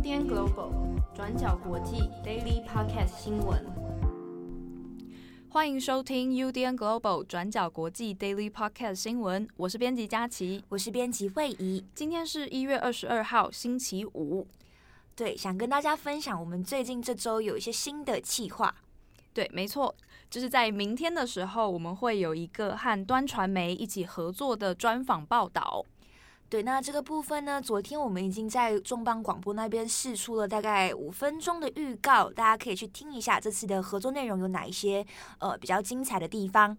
UDN Global 转角国际 Daily Podcast 新闻，欢迎收听 UDN Global 转角国际 Daily Podcast 新闻。我是编辑佳琪，我是编辑惠仪。今天是一月二十二号，星期五。对，想跟大家分享我们最近这周有一些新的企划。对，没错，就是在明天的时候，我们会有一个和端传媒一起合作的专访报道。对，那这个部分呢，昨天我们已经在重磅广播那边试出了大概五分钟的预告，大家可以去听一下这次的合作内容有哪一些呃比较精彩的地方。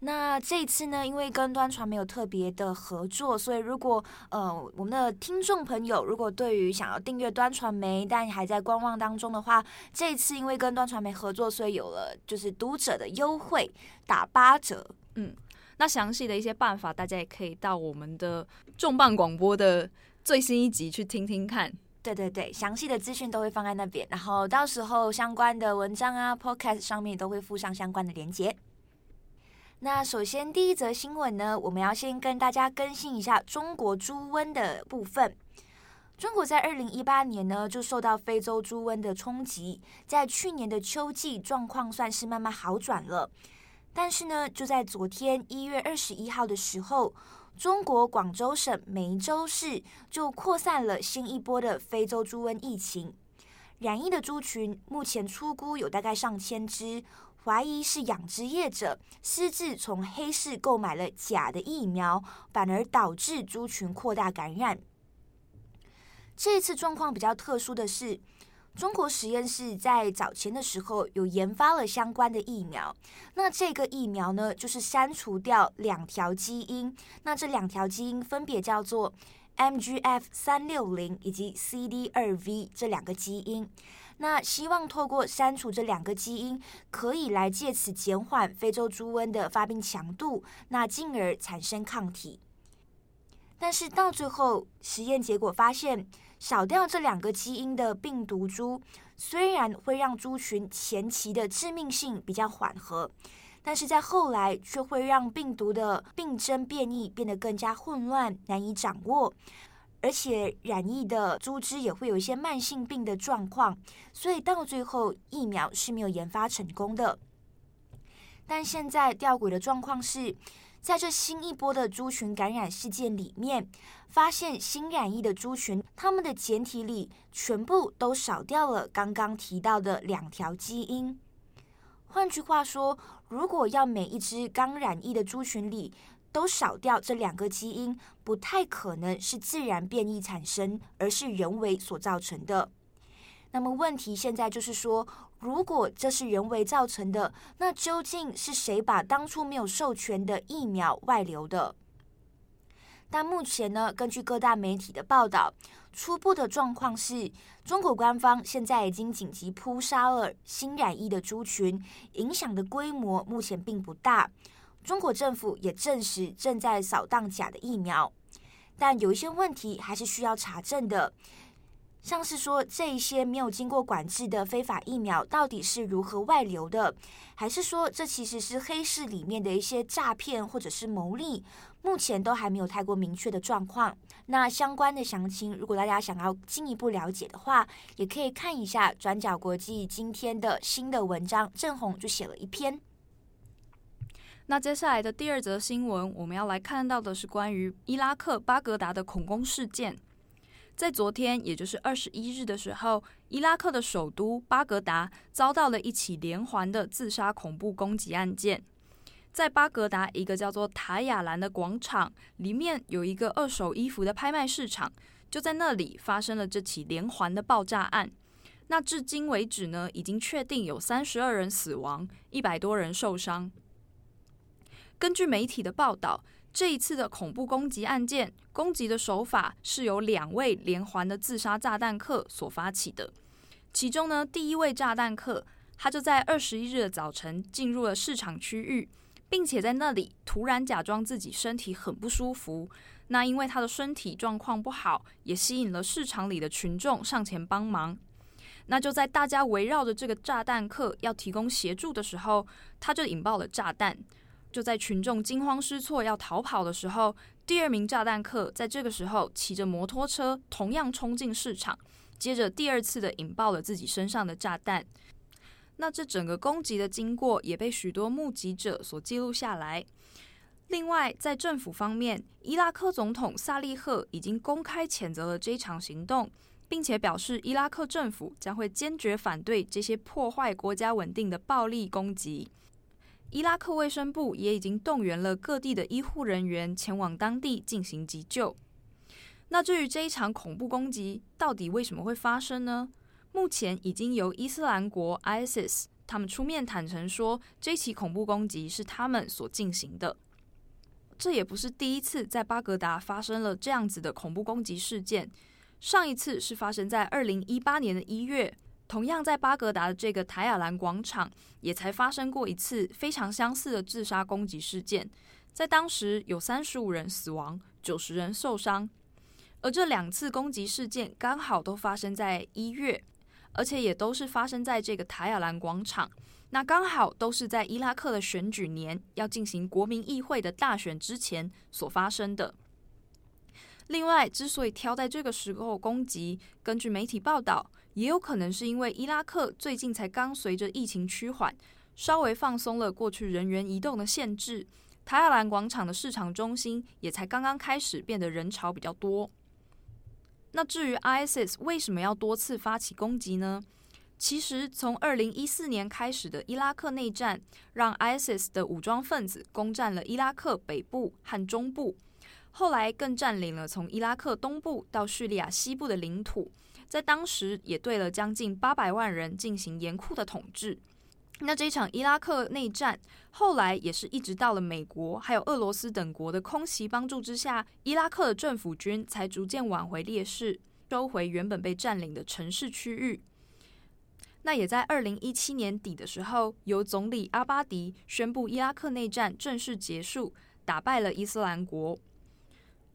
那这一次呢，因为跟端传媒有特别的合作，所以如果呃我们的听众朋友如果对于想要订阅端传媒但还在观望当中的话，这一次因为跟端传媒合作，所以有了就是读者的优惠，打八折，嗯。那详细的一些办法，大家也可以到我们的重磅广播的最新一集去听听看。对对对，详细的资讯都会放在那边，然后到时候相关的文章啊、Podcast 上面都会附上相关的链接。那首先第一则新闻呢，我们要先跟大家更新一下中国猪瘟的部分。中国在二零一八年呢就受到非洲猪瘟的冲击，在去年的秋季状况算是慢慢好转了。但是呢，就在昨天一月二十一号的时候，中国广州省梅州市就扩散了新一波的非洲猪瘟疫情。染疫的猪群目前出估有大概上千只，怀疑是养殖业者私自从黑市购买了假的疫苗，反而导致猪群扩大感染。这次状况比较特殊的是，中国实验室在早前的时候有研发了相关的疫苗，那这个疫苗呢，就是删除掉两条基因，那这两条基因分别叫做 MGF 三六零以及 CD 二 V 这两个基因，那希望透过删除这两个基因，可以来借此减缓非洲猪瘟的发病强度，那进而产生抗体。但是到最后实验结果发现。少掉这两个基因的病毒株，虽然会让猪群前期的致命性比较缓和，但是在后来却会让病毒的病征变异变得更加混乱、难以掌握，而且染疫的猪只也会有一些慢性病的状况，所以到最后疫苗是没有研发成功的。但现在吊诡的状况是。在这新一波的猪群感染事件里面，发现新染疫的猪群，它们的简体里全部都少掉了刚刚提到的两条基因。换句话说，如果要每一只刚染疫的猪群里都少掉这两个基因，不太可能是自然变异产生，而是人为所造成的。那么问题现在就是说，如果这是人为造成的，那究竟是谁把当初没有授权的疫苗外流的？但目前呢，根据各大媒体的报道，初步的状况是，中国官方现在已经紧急扑杀了新染疫的猪群，影响的规模目前并不大。中国政府也证实正在扫荡假的疫苗，但有一些问题还是需要查证的。像是说，这一些没有经过管制的非法疫苗到底是如何外流的，还是说这其实是黑市里面的一些诈骗或者是牟利？目前都还没有太过明确的状况。那相关的详情，如果大家想要进一步了解的话，也可以看一下转角国际今天的新的文章，郑红就写了一篇。那接下来的第二则新闻，我们要来看到的是关于伊拉克巴格达的恐攻事件。在昨天，也就是二十一日的时候，伊拉克的首都巴格达遭到了一起连环的自杀恐怖攻击案件。在巴格达一个叫做塔亚兰的广场里面，有一个二手衣服的拍卖市场，就在那里发生了这起连环的爆炸案。那至今为止呢，已经确定有三十二人死亡，一百多人受伤。根据媒体的报道。这一次的恐怖攻击案件，攻击的手法是由两位连环的自杀炸弹客所发起的。其中呢，第一位炸弹客，他就在二十一日的早晨进入了市场区域，并且在那里突然假装自己身体很不舒服。那因为他的身体状况不好，也吸引了市场里的群众上前帮忙。那就在大家围绕着这个炸弹客要提供协助的时候，他就引爆了炸弹。就在群众惊慌失措要逃跑的时候，第二名炸弹客在这个时候骑着摩托车，同样冲进市场，接着第二次的引爆了自己身上的炸弹。那这整个攻击的经过也被许多目击者所记录下来。另外，在政府方面，伊拉克总统萨利赫已经公开谴责了这场行动，并且表示伊拉克政府将会坚决反对这些破坏国家稳定的暴力攻击。伊拉克卫生部也已经动员了各地的医护人员前往当地进行急救。那至于这一场恐怖攻击到底为什么会发生呢？目前已经由伊斯兰国 （ISIS） 他们出面坦承说，这起恐怖攻击是他们所进行的。这也不是第一次在巴格达发生了这样子的恐怖攻击事件。上一次是发生在二零一八年的一月，同样在巴格达的这个台亚兰广场，也才发生过一次非常相似的自杀攻击事件。在当时有三十五人死亡，九十人受伤。而这两次攻击事件刚好都发生在一月，而且也都是发生在这个台亚兰广场。那刚好都是在伊拉克的选举年要进行国民议会的大选之前所发生的。另外，之所以挑在这个时候攻击，根据媒体报道，也有可能是因为伊拉克最近才刚随着疫情趋缓，稍微放松了过去人员移动的限制，塔亚兰广场的市场中心也才刚刚开始变得人潮比较多。那至于 ISIS 为什么要多次发起攻击呢？其实，从二零一四年开始的伊拉克内战，让 ISIS 的武装分子攻占了伊拉克北部和中部，后来更占领了从伊拉克东部到叙利亚西部的领土，在当时也对了将近八百万人进行严酷的统治。那这场伊拉克内战，后来也是一直到了美国还有俄罗斯等国的空袭帮助之下，伊拉克的政府军才逐渐挽回劣势，收回原本被占领的城市区域。那也在二零一七年底的时候，由总理阿巴迪宣布伊拉克内战正式结束，打败了伊斯兰国。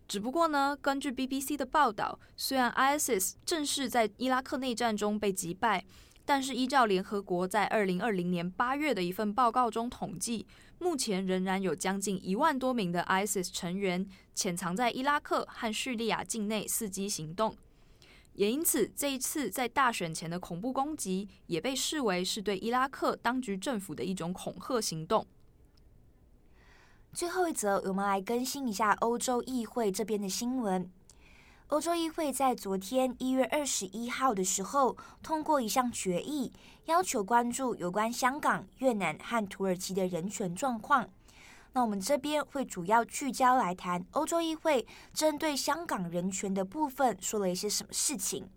只不过呢，根据 BBC 的报道，虽然 ISIS 正式在伊拉克内战中被击败，但是依照联合国在二零二零年八月的一份报告中统计，目前仍然有将近一万多名的 ISIS 成员潜藏在伊拉克和叙利亚境内伺机行动。也因此，这一次在大选前的恐怖攻击也被视为是对伊拉克当局政府的一种恐吓行动。最后一则，我们来更新一下欧洲议会这边的新闻。欧洲议会在昨天一月二十一号的时候通过一项决议，要求关注有关香港、越南和土耳其的人权状况。那我们这边会主要聚焦来谈欧洲议会针对香港人权的部分说了一些什么事情。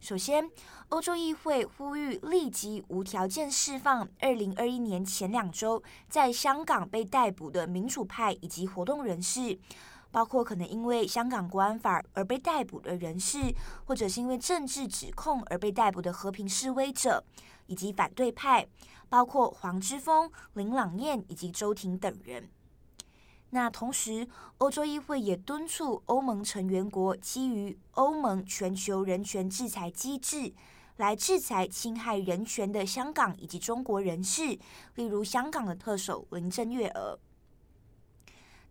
首先，欧洲议会呼吁立即无条件释放二零二一年前两周在香港被逮捕的民主派以及活动人士，包括可能因为香港国安法而被逮捕的人士，或者是因为政治指控而被逮捕的和平示威者，以及反对派。包括黄之锋、林朗彦以及周庭等人。那同时，欧洲议会也敦促欧盟成员国基于欧盟全球人权制裁机制，来制裁侵害人权的香港以及中国人士，例如香港的特首林郑月娥。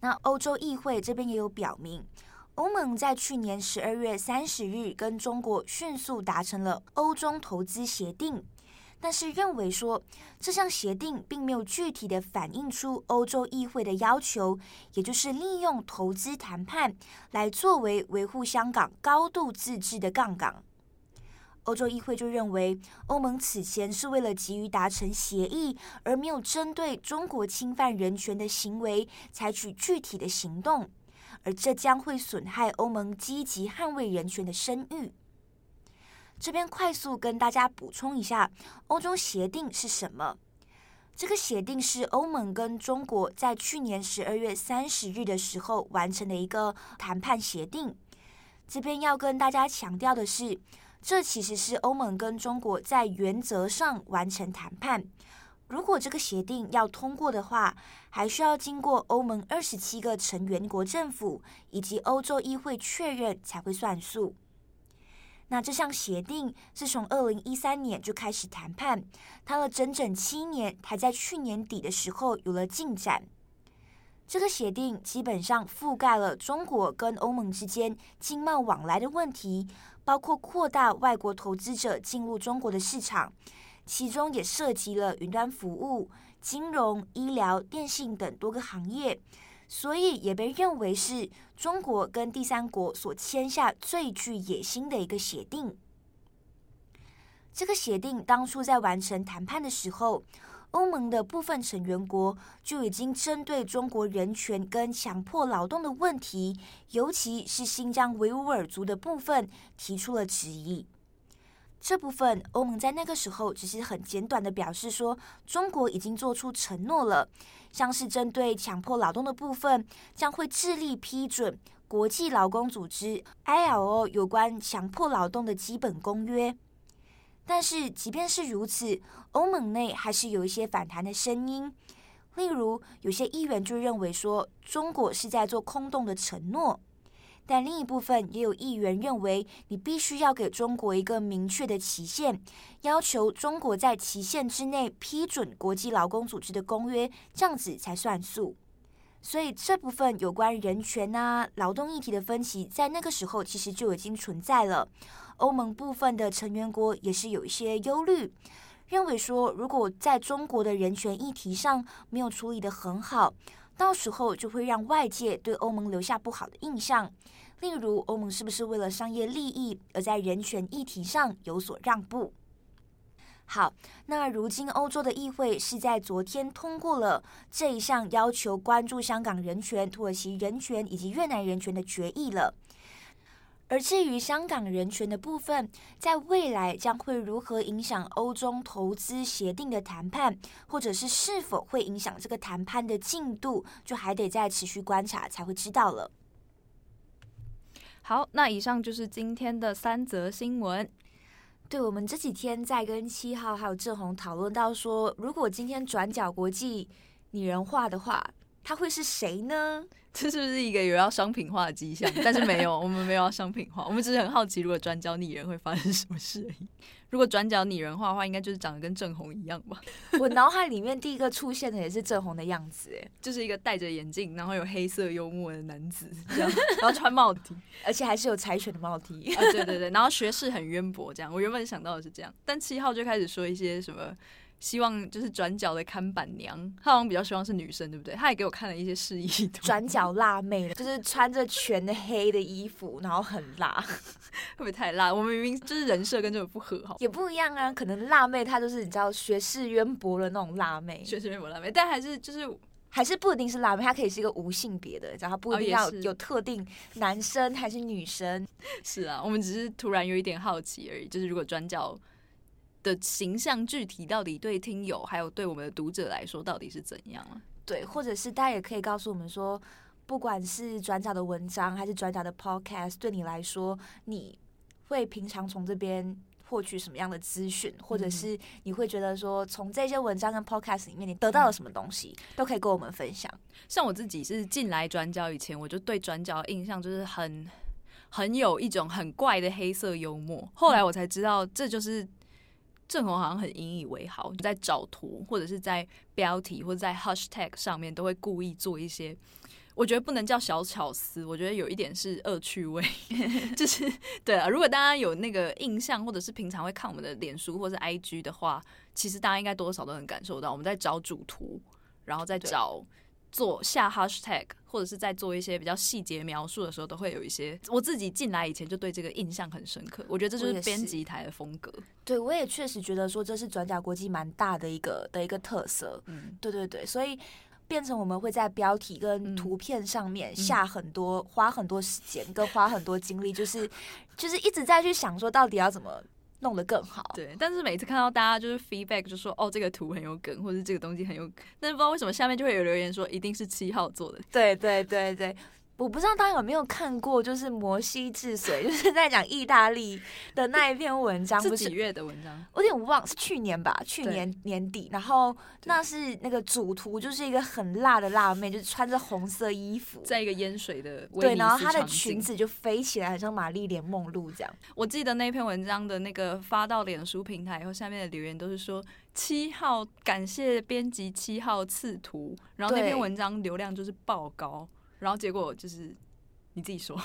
那欧洲议会这边也有表明，欧盟在去年十二月三十日跟中国迅速达成了欧中投资协定。但是认为说，这项协定并没有具体的反映出欧洲议会的要求，也就是利用投资谈判来作为维护香港高度自治的杠杆。欧洲议会就认为，欧盟此前是为了急于达成协议，而没有针对中国侵犯人权的行为采取具体的行动，而这将会损害欧盟积极捍卫人权的声誉。这边快速跟大家补充一下，欧中协定是什么？这个协定是欧盟跟中国在去年十二月三十日的时候完成的一个谈判协定。这边要跟大家强调的是，这其实是欧盟跟中国在原则上完成谈判。如果这个协定要通过的话，还需要经过欧盟二十七个成员国政府以及欧洲议会确认才会算数。那这项协定自从二零一三年就开始谈判，谈了整整七年，才在去年底的时候有了进展。这个协定基本上覆盖了中国跟欧盟之间经贸往来的问题，包括扩大外国投资者进入中国的市场，其中也涉及了云端服务、金融、医疗、电信等多个行业，所以也被认为是中国跟第三国所签下最具野心的一个协定。这个协定当初在完成谈判的时候，欧盟的部分成员国就已经针对中国人权跟强迫劳动的问题，尤其是新疆维吾尔族的部分，提出了质疑。这部分欧盟在那个时候只是很简短的表示说，中国已经做出承诺了，像是针对强迫劳动的部分，将会致力批准国际劳工组织 ILO 有关强迫劳动的基本公约。但是，即便是如此，欧盟内还是有一些反弹的声音。例如，有些议员就认为说，中国是在做空洞的承诺；但另一部分也有议员认为，你必须要给中国一个明确的期限，要求中国在期限之内批准国际劳工组织的公约，这样子才算数。所以，这部分有关人权啊、劳动议题的分歧，在那个时候其实就已经存在了。欧盟部分的成员国也是有一些忧虑，认为说，如果在中国的人权议题上没有处理得很好，到时候就会让外界对欧盟留下不好的印象。例如，欧盟是不是为了商业利益而在人权议题上有所让步？好，那如今欧洲的议会是在昨天通过了这一项要求关注香港人权、土耳其人权以及越南人权的决议了。而至于香港人权的部分，在未来将会如何影响欧中投资协定的谈判，或者是是否会影响这个谈判的进度，就还得再持续观察才会知道了。好，那以上就是今天的三则新闻。对，我们这几天在跟七号还有正红讨论到说，如果今天转角国际拟人化的话，他会是谁呢？这是不是一个有要商品化的迹象？但是没有，我们没有要商品化，我们只是很好奇，如果转角拟人会发生什么事而已。如果转角拟人化的话，应该就是长得跟郑红一样吧？我脑海里面第一个出现的也是郑红的样子，哎，就是一个戴着眼镜，然后有黑色幽默的男子，这样，然后穿帽 T，而且还是有柴犬的帽 T，啊，对对对，然后学识很渊博，这样。我原本想到的是这样，但七号就开始说一些什么。希望就是转角的看板娘，她好像比较希望是女生，对不对？她也给我看了一些示意图。转角辣妹，就是穿着全黑的衣服，然后很辣，会不会太辣？我们明明就是人设跟这个不合，好，也不一样啊。可能辣妹她就是你知道学识渊博的那种辣妹，学识渊博辣妹，但还是就是还是不一定是辣妹，她可以是一个无性别的，然后不一定要 有特定男生还是女生。哦、是啊，我们只是突然有一点好奇而已。就是如果转角。的形象具体到底对听友还有对我们的读者来说到底是怎样啊？对，或者是大家也可以告诉我们说，不管是转角的文章还是转角的 podcast，对你来说，你会平常从这边获取什么样的资讯，或者是你会觉得说，从这些文章跟 podcast 里面你得到了什么东西，都可以跟我们分享。像我自己是进来转角以前，我就对转角的印象就是很很有一种很怪的黑色幽默，后来我才知道这就是。正红好像很引以为豪，在找图或者是在标题或者在 hashtag 上面都会故意做一些，我觉得不能叫小巧思，我觉得有一点是恶趣味，就是对啊。如果大家有那个印象，或者是平常会看我们的脸书或者是 IG 的话，其实大家应该多少都能感受到，我们在找主图，然后再找。做下 hashtag 或者是在做一些比较细节描述的时候，都会有一些。我自己进来以前就对这个印象很深刻，我觉得这就是编辑台的风格。对，我也确实觉得说这是转角国际蛮大的一个的一个特色。嗯，对对对，所以变成我们会在标题跟图片上面下很多、嗯、花很多时间跟花很多精力，就是就是一直在去想说到底要怎么。弄得更好，对。但是每次看到大家就是 feedback 就说哦，这个图很有梗，或者这个东西很有梗，但是不知道为什么下面就会有留言说一定是七号做的。对对对对，我不知道大家有没有看过，就是摩西治水，就是在讲意大利的那一篇文章，是几月的文章？我有点忘，是去年吧，去年年底。然后那是那个主图，就是一个很辣的辣妹，就是穿着红色衣服，在一个淹水的对，然后她的裙子就飞起来，很像玛丽莲梦露这样。我记得那篇文章的那个发到脸书平台以后，下面的留言都是说七号感谢编辑七号刺图，然后那篇文章流量就是爆高。然后结果就是你自己说，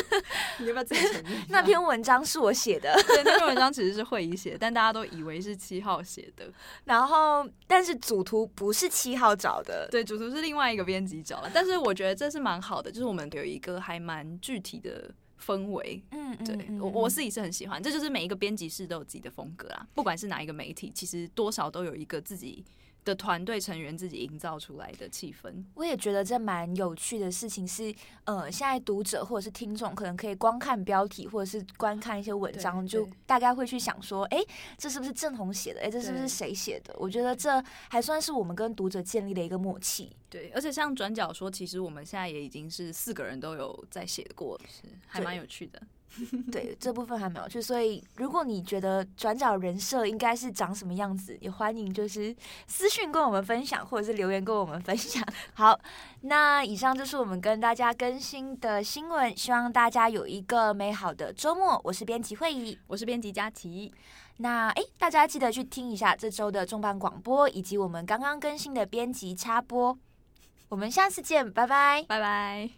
你要不要自己承认？那篇文章是我写的，对，那篇文章其实是会议写，但大家都以为是七号写的。然后，但是主图不是七号找的，对，主图是另外一个编辑找的。但是我觉得这是蛮好的，就是我们有一个还蛮具体的氛围。嗯，对我我自己是很喜欢，这就是每一个编辑室都有自己的风格啦。不管是哪一个媒体，其实多少都有一个自己。的团队成员自己营造出来的气氛，我也觉得这蛮有趣的事情是，呃，现在读者或者是听众可能可以光看标题或者是观看一些文章，就大概会去想说，哎、欸，这是不是郑红写的？哎、欸，这是不是谁写的？我觉得这还算是我们跟读者建立的一个默契。对，而且像转角说，其实我们现在也已经是四个人都有在写过，是还蛮有趣的。对，这部分还没有趣，所以如果你觉得转角人设应该是长什么样子，也欢迎就是私讯跟我们分享，或者是留言跟我们分享。好，那以上就是我们跟大家更新的新闻，希望大家有一个美好的周末。我是编辑会议，我是编辑佳琪。那诶，大家记得去听一下这周的重磅广播，以及我们刚刚更新的编辑插播。我们下次见，拜拜，拜拜。